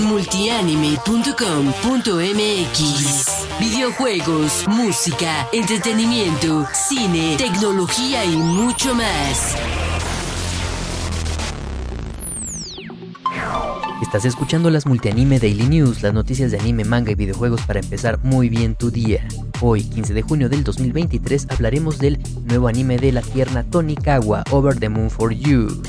multianime.com.mx Videojuegos, música, entretenimiento, cine, tecnología y mucho más. Estás escuchando las Multianime Daily News, las noticias de anime, manga y videojuegos para empezar muy bien tu día. Hoy, 15 de junio del 2023, hablaremos del nuevo anime de la tierna Tonikawa, Over the Moon for You.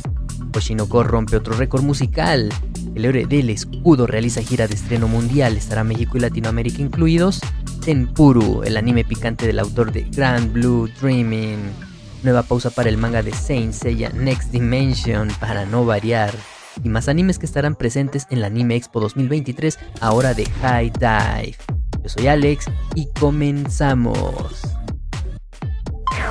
Oshinoko rompe otro récord musical. El héroe del escudo realiza gira de estreno mundial. ¿Estará México y Latinoamérica incluidos? Tenpuru, el anime picante del autor de Grand Blue Dreaming. Nueva pausa para el manga de Saint Seiya Next Dimension para no variar y más animes que estarán presentes en la Anime Expo 2023, ahora de High Dive. Yo soy Alex y comenzamos.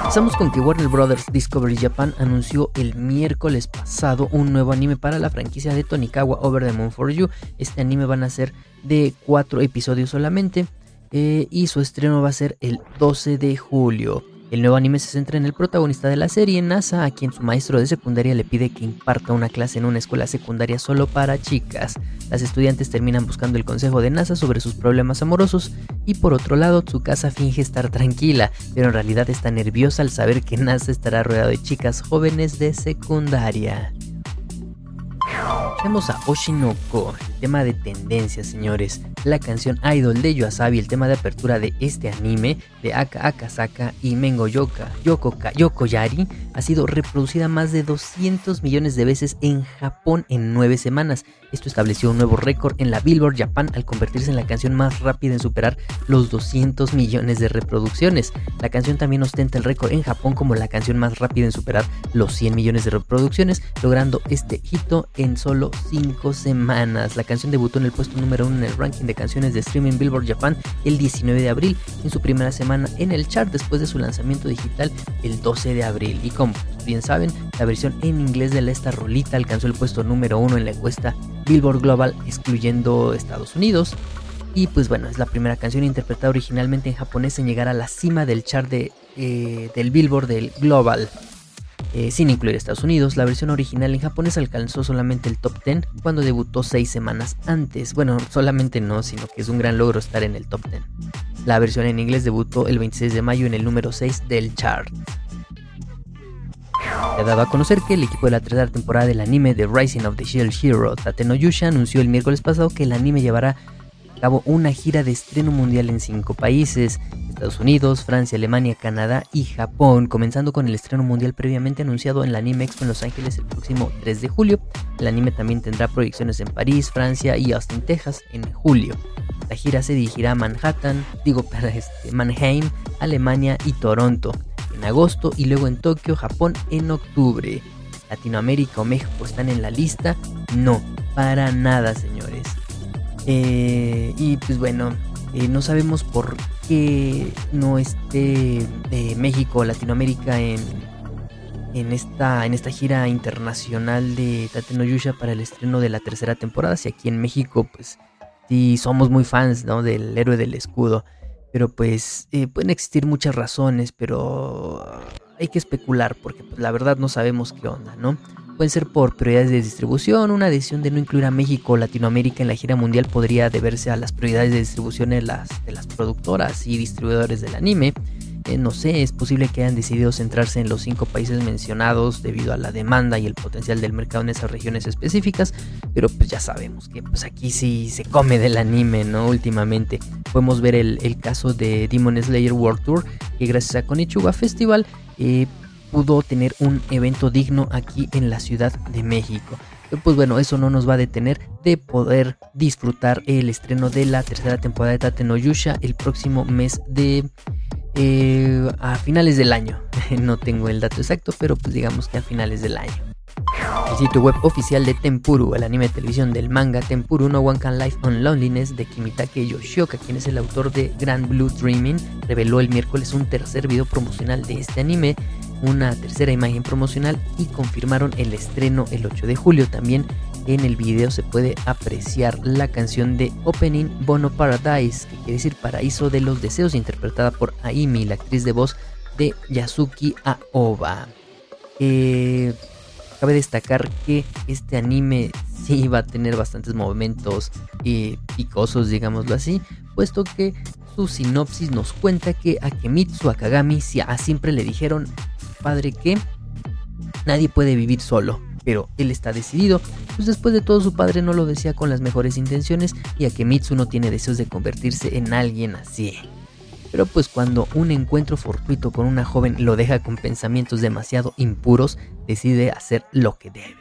Empezamos con que Warner Bros. Discovery Japan anunció el miércoles pasado un nuevo anime para la franquicia de Tonikawa Over the Moon for You. Este anime van a ser de 4 episodios solamente eh, y su estreno va a ser el 12 de julio. El nuevo anime se centra en el protagonista de la serie, NASA, a quien su maestro de secundaria le pide que imparta una clase en una escuela secundaria solo para chicas. Las estudiantes terminan buscando el consejo de NASA sobre sus problemas amorosos y por otro lado Tsukasa finge estar tranquila, pero en realidad está nerviosa al saber que NASA estará rodeado de chicas jóvenes de secundaria. Tenemos a Oshinoko, el tema de tendencia, señores. La canción Idol de Yoasabi, el tema de apertura de este anime de Aka Akasaka y Mengo Yoka, Yoko, Yoko Yari, ha sido reproducida más de 200 millones de veces en Japón en 9 semanas. Esto estableció un nuevo récord en la Billboard Japan al convertirse en la canción más rápida en superar los 200 millones de reproducciones. La canción también ostenta el récord en Japón como la canción más rápida en superar los 100 millones de reproducciones, logrando este hito en solo 5 semanas. La canción debutó en el puesto número 1 en el ranking de canciones de streaming Billboard Japan el 19 de abril, en su primera semana en el chart después de su lanzamiento digital el 12 de abril. Y como bien saben, la versión en inglés de esta rolita alcanzó el puesto número 1 en la encuesta Billboard Global, excluyendo Estados Unidos. Y pues bueno, es la primera canción interpretada originalmente en japonés en llegar a la cima del chart de, eh, del Billboard del Global. Eh, sin incluir Estados Unidos, la versión original en japonés alcanzó solamente el top 10 cuando debutó 6 semanas antes. Bueno, solamente no, sino que es un gran logro estar en el top 10. La versión en inglés debutó el 26 de mayo en el número 6 del chart. Ha dado a conocer que el equipo de la tercera temporada del anime The Rising of the Shield Hero, Tateno Yusha, anunció el miércoles pasado que el anime llevará a cabo una gira de estreno mundial en cinco países, Estados Unidos, Francia, Alemania, Canadá y Japón, comenzando con el estreno mundial previamente anunciado en la Anime Expo en Los Ángeles el próximo 3 de julio. El anime también tendrá proyecciones en París, Francia y Austin, Texas en julio. La gira se dirigirá a Manhattan, digo para este, Mannheim, Alemania y Toronto en agosto y luego en Tokio, Japón en octubre. Latinoamérica o México están en la lista. No, para nada, señores. Eh, y pues bueno, eh, no sabemos por qué no esté eh, México o Latinoamérica en, en, esta, en esta gira internacional de Tate Yusha para el estreno de la tercera temporada. Si aquí en México, pues sí somos muy fans ¿no? del héroe del escudo. Pero pues eh, pueden existir muchas razones, pero hay que especular porque pues, la verdad no sabemos qué onda, ¿no? Pueden ser por prioridades de distribución, una decisión de no incluir a México o Latinoamérica en la gira mundial podría deberse a las prioridades de distribución de las, de las productoras y distribuidores del anime. No sé, es posible que hayan decidido centrarse en los cinco países mencionados debido a la demanda y el potencial del mercado en esas regiones específicas, pero pues ya sabemos que pues aquí sí se come del anime, ¿no? Últimamente podemos ver el, caso de Demon Slayer World Tour, que gracias a Konichiwa Festival eh, pudo tener un evento digno aquí en la Ciudad de México. Pues bueno, eso no nos va a detener de poder disfrutar el estreno de la tercera temporada de Tate Yusha el próximo mes de eh, a finales del año. no tengo el dato exacto, pero pues digamos que a finales del año. El sitio web oficial de Tempuru, el anime de televisión del manga Tempuru No One Can Life on Loneliness de Kimitake Yoshioka, quien es el autor de Grand Blue Dreaming, reveló el miércoles un tercer video promocional de este anime, una tercera imagen promocional y confirmaron el estreno el 8 de julio. También en el video se puede apreciar la canción de Opening Bono Paradise, que quiere decir Paraíso de los Deseos, interpretada por Aimi, la actriz de voz de Yasuki Aoba. Eh, cabe destacar que este anime sí va a tener bastantes momentos eh, picosos, digámoslo así, puesto que su sinopsis nos cuenta que a Kemitsu Akagami siempre le dijeron, padre, que nadie puede vivir solo, pero él está decidido, pues después de todo su padre no lo decía con las mejores intenciones y Akemitsu no tiene deseos de convertirse en alguien así. Pero pues cuando un encuentro fortuito con una joven lo deja con pensamientos demasiado impuros, decide hacer lo que debe.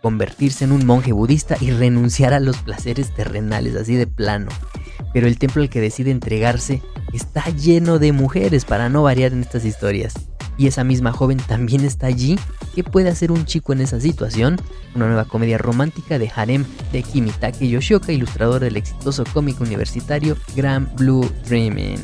Convertirse en un monje budista y renunciar a los placeres terrenales, así de plano. Pero el templo al que decide entregarse está lleno de mujeres para no variar en estas historias. Y esa misma joven también está allí. ¿Qué puede hacer un chico en esa situación? Una nueva comedia romántica de harem de Kimitake Yoshioka, ilustrador del exitoso cómic universitario Grand Blue Dreaming.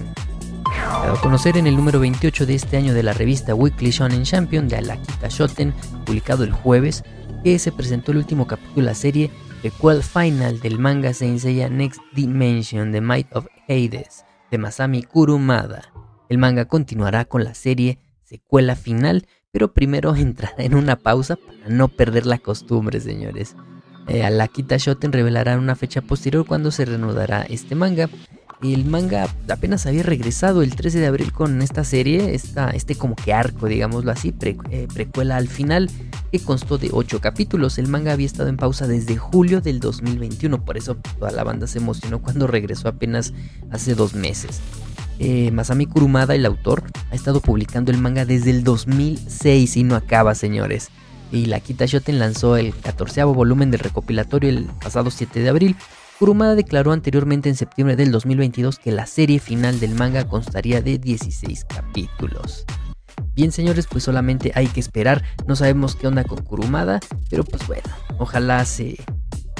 A conocer en el número 28 de este año de la revista Weekly Shonen Champion de Alakita Shoten, publicado el jueves, que se presentó el último capítulo de la serie Prequel Final del manga Saint Next Dimension The Might of Hades de Masami Kurumada. El manga continuará con la serie secuela final, pero primero entrará en una pausa para no perder la costumbre, señores. Eh, Alakita Shoten revelará una fecha posterior cuando se reanudará este manga el manga apenas había regresado el 13 de abril con esta serie, esta, este como que arco, digámoslo así, eh, precuela al final, que constó de 8 capítulos. El manga había estado en pausa desde julio del 2021, por eso toda la banda se emocionó cuando regresó apenas hace dos meses. Eh, Masami Kurumada, el autor, ha estado publicando el manga desde el 2006 y no acaba, señores. Y la Kita Shoten lanzó el 14 volumen del recopilatorio el pasado 7 de abril Kurumada declaró anteriormente en septiembre del 2022 que la serie final del manga constaría de 16 capítulos. Bien señores, pues solamente hay que esperar, no sabemos qué onda con Kurumada, pero pues bueno, ojalá se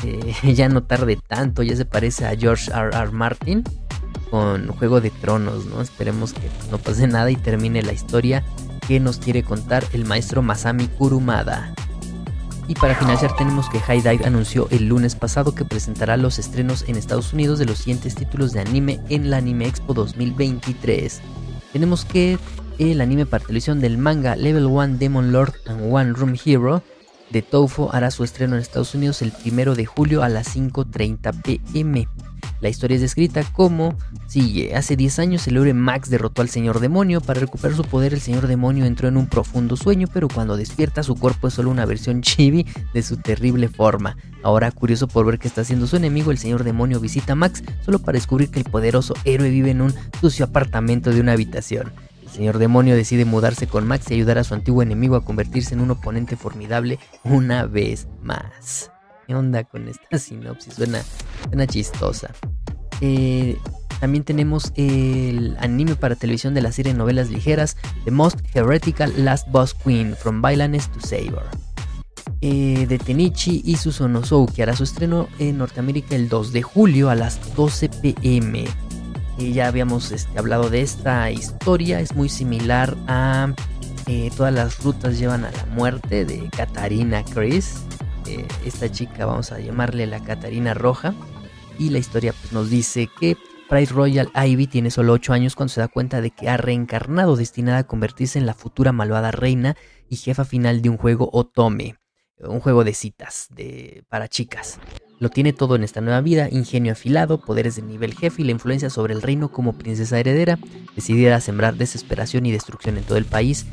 eh, ya no tarde tanto, ya se parece a George R. R. Martin con Juego de Tronos, ¿no? Esperemos que no pase nada y termine la historia que nos quiere contar el maestro Masami Kurumada. Y para finalizar tenemos que High Dive anunció el lunes pasado que presentará los estrenos en Estados Unidos de los siguientes títulos de anime en la Anime Expo 2023. Tenemos que el anime para televisión del manga Level 1 Demon Lord and One Room Hero de Toufo hará su estreno en Estados Unidos el 1 de julio a las 5.30 pm. La historia es descrita como sigue. Hace 10 años el héroe Max derrotó al señor demonio. Para recuperar su poder el señor demonio entró en un profundo sueño, pero cuando despierta su cuerpo es solo una versión chibi de su terrible forma. Ahora curioso por ver qué está haciendo su enemigo, el señor demonio visita a Max solo para descubrir que el poderoso héroe vive en un sucio apartamento de una habitación. El señor demonio decide mudarse con Max y ayudar a su antiguo enemigo a convertirse en un oponente formidable una vez más. ¿Qué onda con esta sinopsis? Suena, suena chistosa. Eh, también tenemos el anime para televisión de la serie novelas ligeras The Most Heretical Last Boss Queen From Violence to Saber. Eh, de Tenichi y Susono que hará su estreno en Norteamérica el 2 de julio a las 12 pm. Y ya habíamos este, hablado de esta historia, es muy similar a eh, Todas las rutas llevan a la muerte de Katarina Chris. Eh, esta chica, vamos a llamarle la Catarina Roja. Y la historia pues, nos dice que Pride Royal Ivy tiene solo 8 años cuando se da cuenta de que ha reencarnado, destinada a convertirse en la futura malvada reina y jefa final de un juego Otome, un juego de citas de, para chicas. Lo tiene todo en esta nueva vida, ingenio afilado, poderes de nivel jefe y la influencia sobre el reino como princesa heredera, decidida a sembrar desesperación y destrucción en todo el país.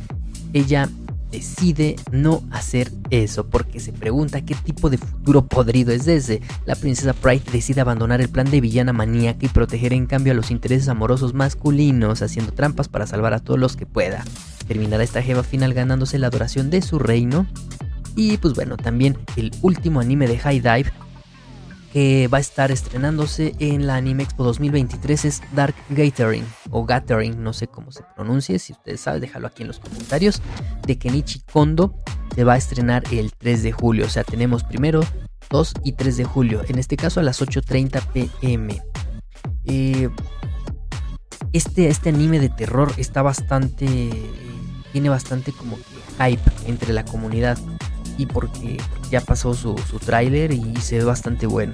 Ella decide no hacer eso porque se pregunta qué tipo de futuro podrido es ese. La princesa Pride decide abandonar el plan de villana maníaca y proteger en cambio a los intereses amorosos masculinos, haciendo trampas para salvar a todos los que pueda. Terminará esta jeva final ganándose la adoración de su reino. Y pues bueno, también el último anime de High Dive va a estar estrenándose en la Anime Expo 2023 es Dark Gathering o Gathering, no sé cómo se pronuncie, si ustedes saben, déjalo aquí en los comentarios, de Kenichi Kondo se va a estrenar el 3 de julio, o sea, tenemos primero 2 y 3 de julio, en este caso a las 8.30 pm. Eh, este, este anime de terror está bastante, tiene bastante como que hype entre la comunidad y porque ya pasó su, su tráiler y se ve bastante bueno.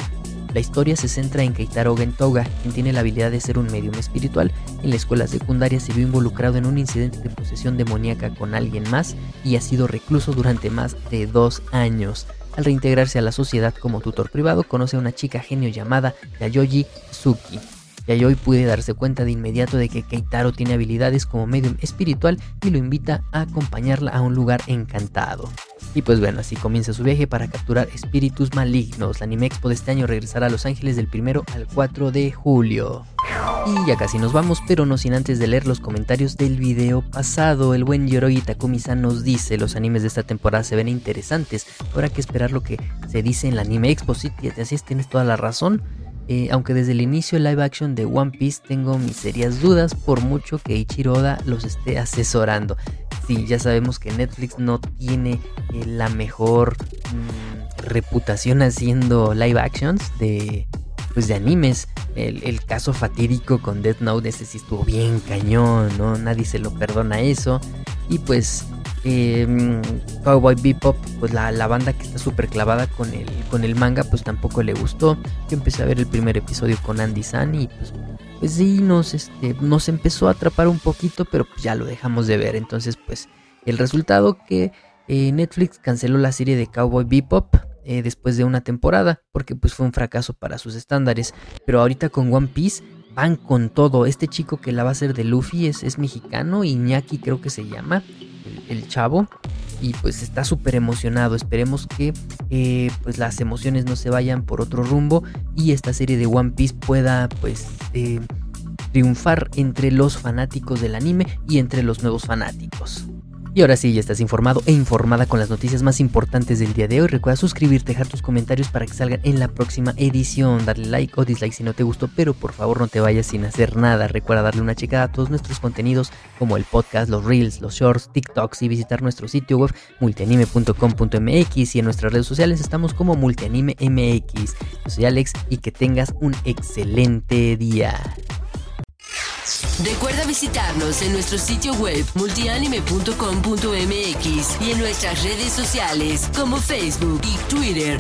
La historia se centra en Keitaro Gentoga, quien tiene la habilidad de ser un medium espiritual. En la escuela secundaria se vio involucrado en un incidente de posesión demoníaca con alguien más y ha sido recluso durante más de dos años. al reintegrarse a la sociedad como tutor privado, conoce a una chica genio llamada Yayoji Suki. Yayoi puede darse cuenta de inmediato de que Keitaro tiene habilidades como medium espiritual y lo invita a acompañarla a un lugar encantado. Y pues bueno, así comienza su viaje para capturar espíritus malignos. La Anime Expo de este año regresará a Los Ángeles del 1 al 4 de julio. Y ya casi nos vamos, pero no sin antes de leer los comentarios del video pasado. El buen Yoroi Takumi-san nos dice, los animes de esta temporada se ven interesantes. Habrá que esperar lo que se dice en la Anime Expo. Sí, así es, tienes toda la razón. Eh, aunque desde el inicio live action de One Piece tengo mis serias dudas por mucho que Ichiro Oda los esté asesorando. Sí, ya sabemos que Netflix no tiene eh, la mejor mm, reputación haciendo live actions de, pues de animes. El, caso fatídico con Death Note, ese sí estuvo bien cañón, ¿no? Nadie se lo perdona eso. Y pues eh, Cowboy Bebop, pues la, banda que está súper clavada con el, con el manga, pues tampoco le gustó. Yo empecé a ver el primer episodio con Andy San y pues, pues sí, nos, este, nos empezó a atrapar un poquito, pero pues ya lo dejamos de ver. Entonces, pues el resultado que eh, Netflix canceló la serie de Cowboy Bebop. Eh, después de una temporada, porque pues fue un fracaso para sus estándares. Pero ahorita con One Piece van con todo. Este chico que la va a hacer de Luffy es, es mexicano, Iñaki creo que se llama el, chavo y pues está súper emocionado. Esperemos que eh, pues las emociones no se vayan por otro rumbo y esta serie de One Piece pueda pues eh, triunfar entre los fanáticos del anime y entre los nuevos fanáticos. Y ahora sí, ya estás informado e informada con las noticias más importantes del día de hoy. Recuerda suscribirte, dejar tus comentarios para que salgan en la próxima edición. Darle like o dislike si no te gustó, pero por favor no te vayas sin hacer nada. Recuerda darle una checada a todos nuestros contenidos como el podcast, los reels, los shorts, TikToks y visitar nuestro sitio web multianime.com.mx y en nuestras redes sociales estamos como multianimemx. Yo soy Alex y que tengas un excelente día. Recuerda visitarnos en nuestro sitio web multianime.com.mx y en nuestras redes sociales como Facebook y Twitter.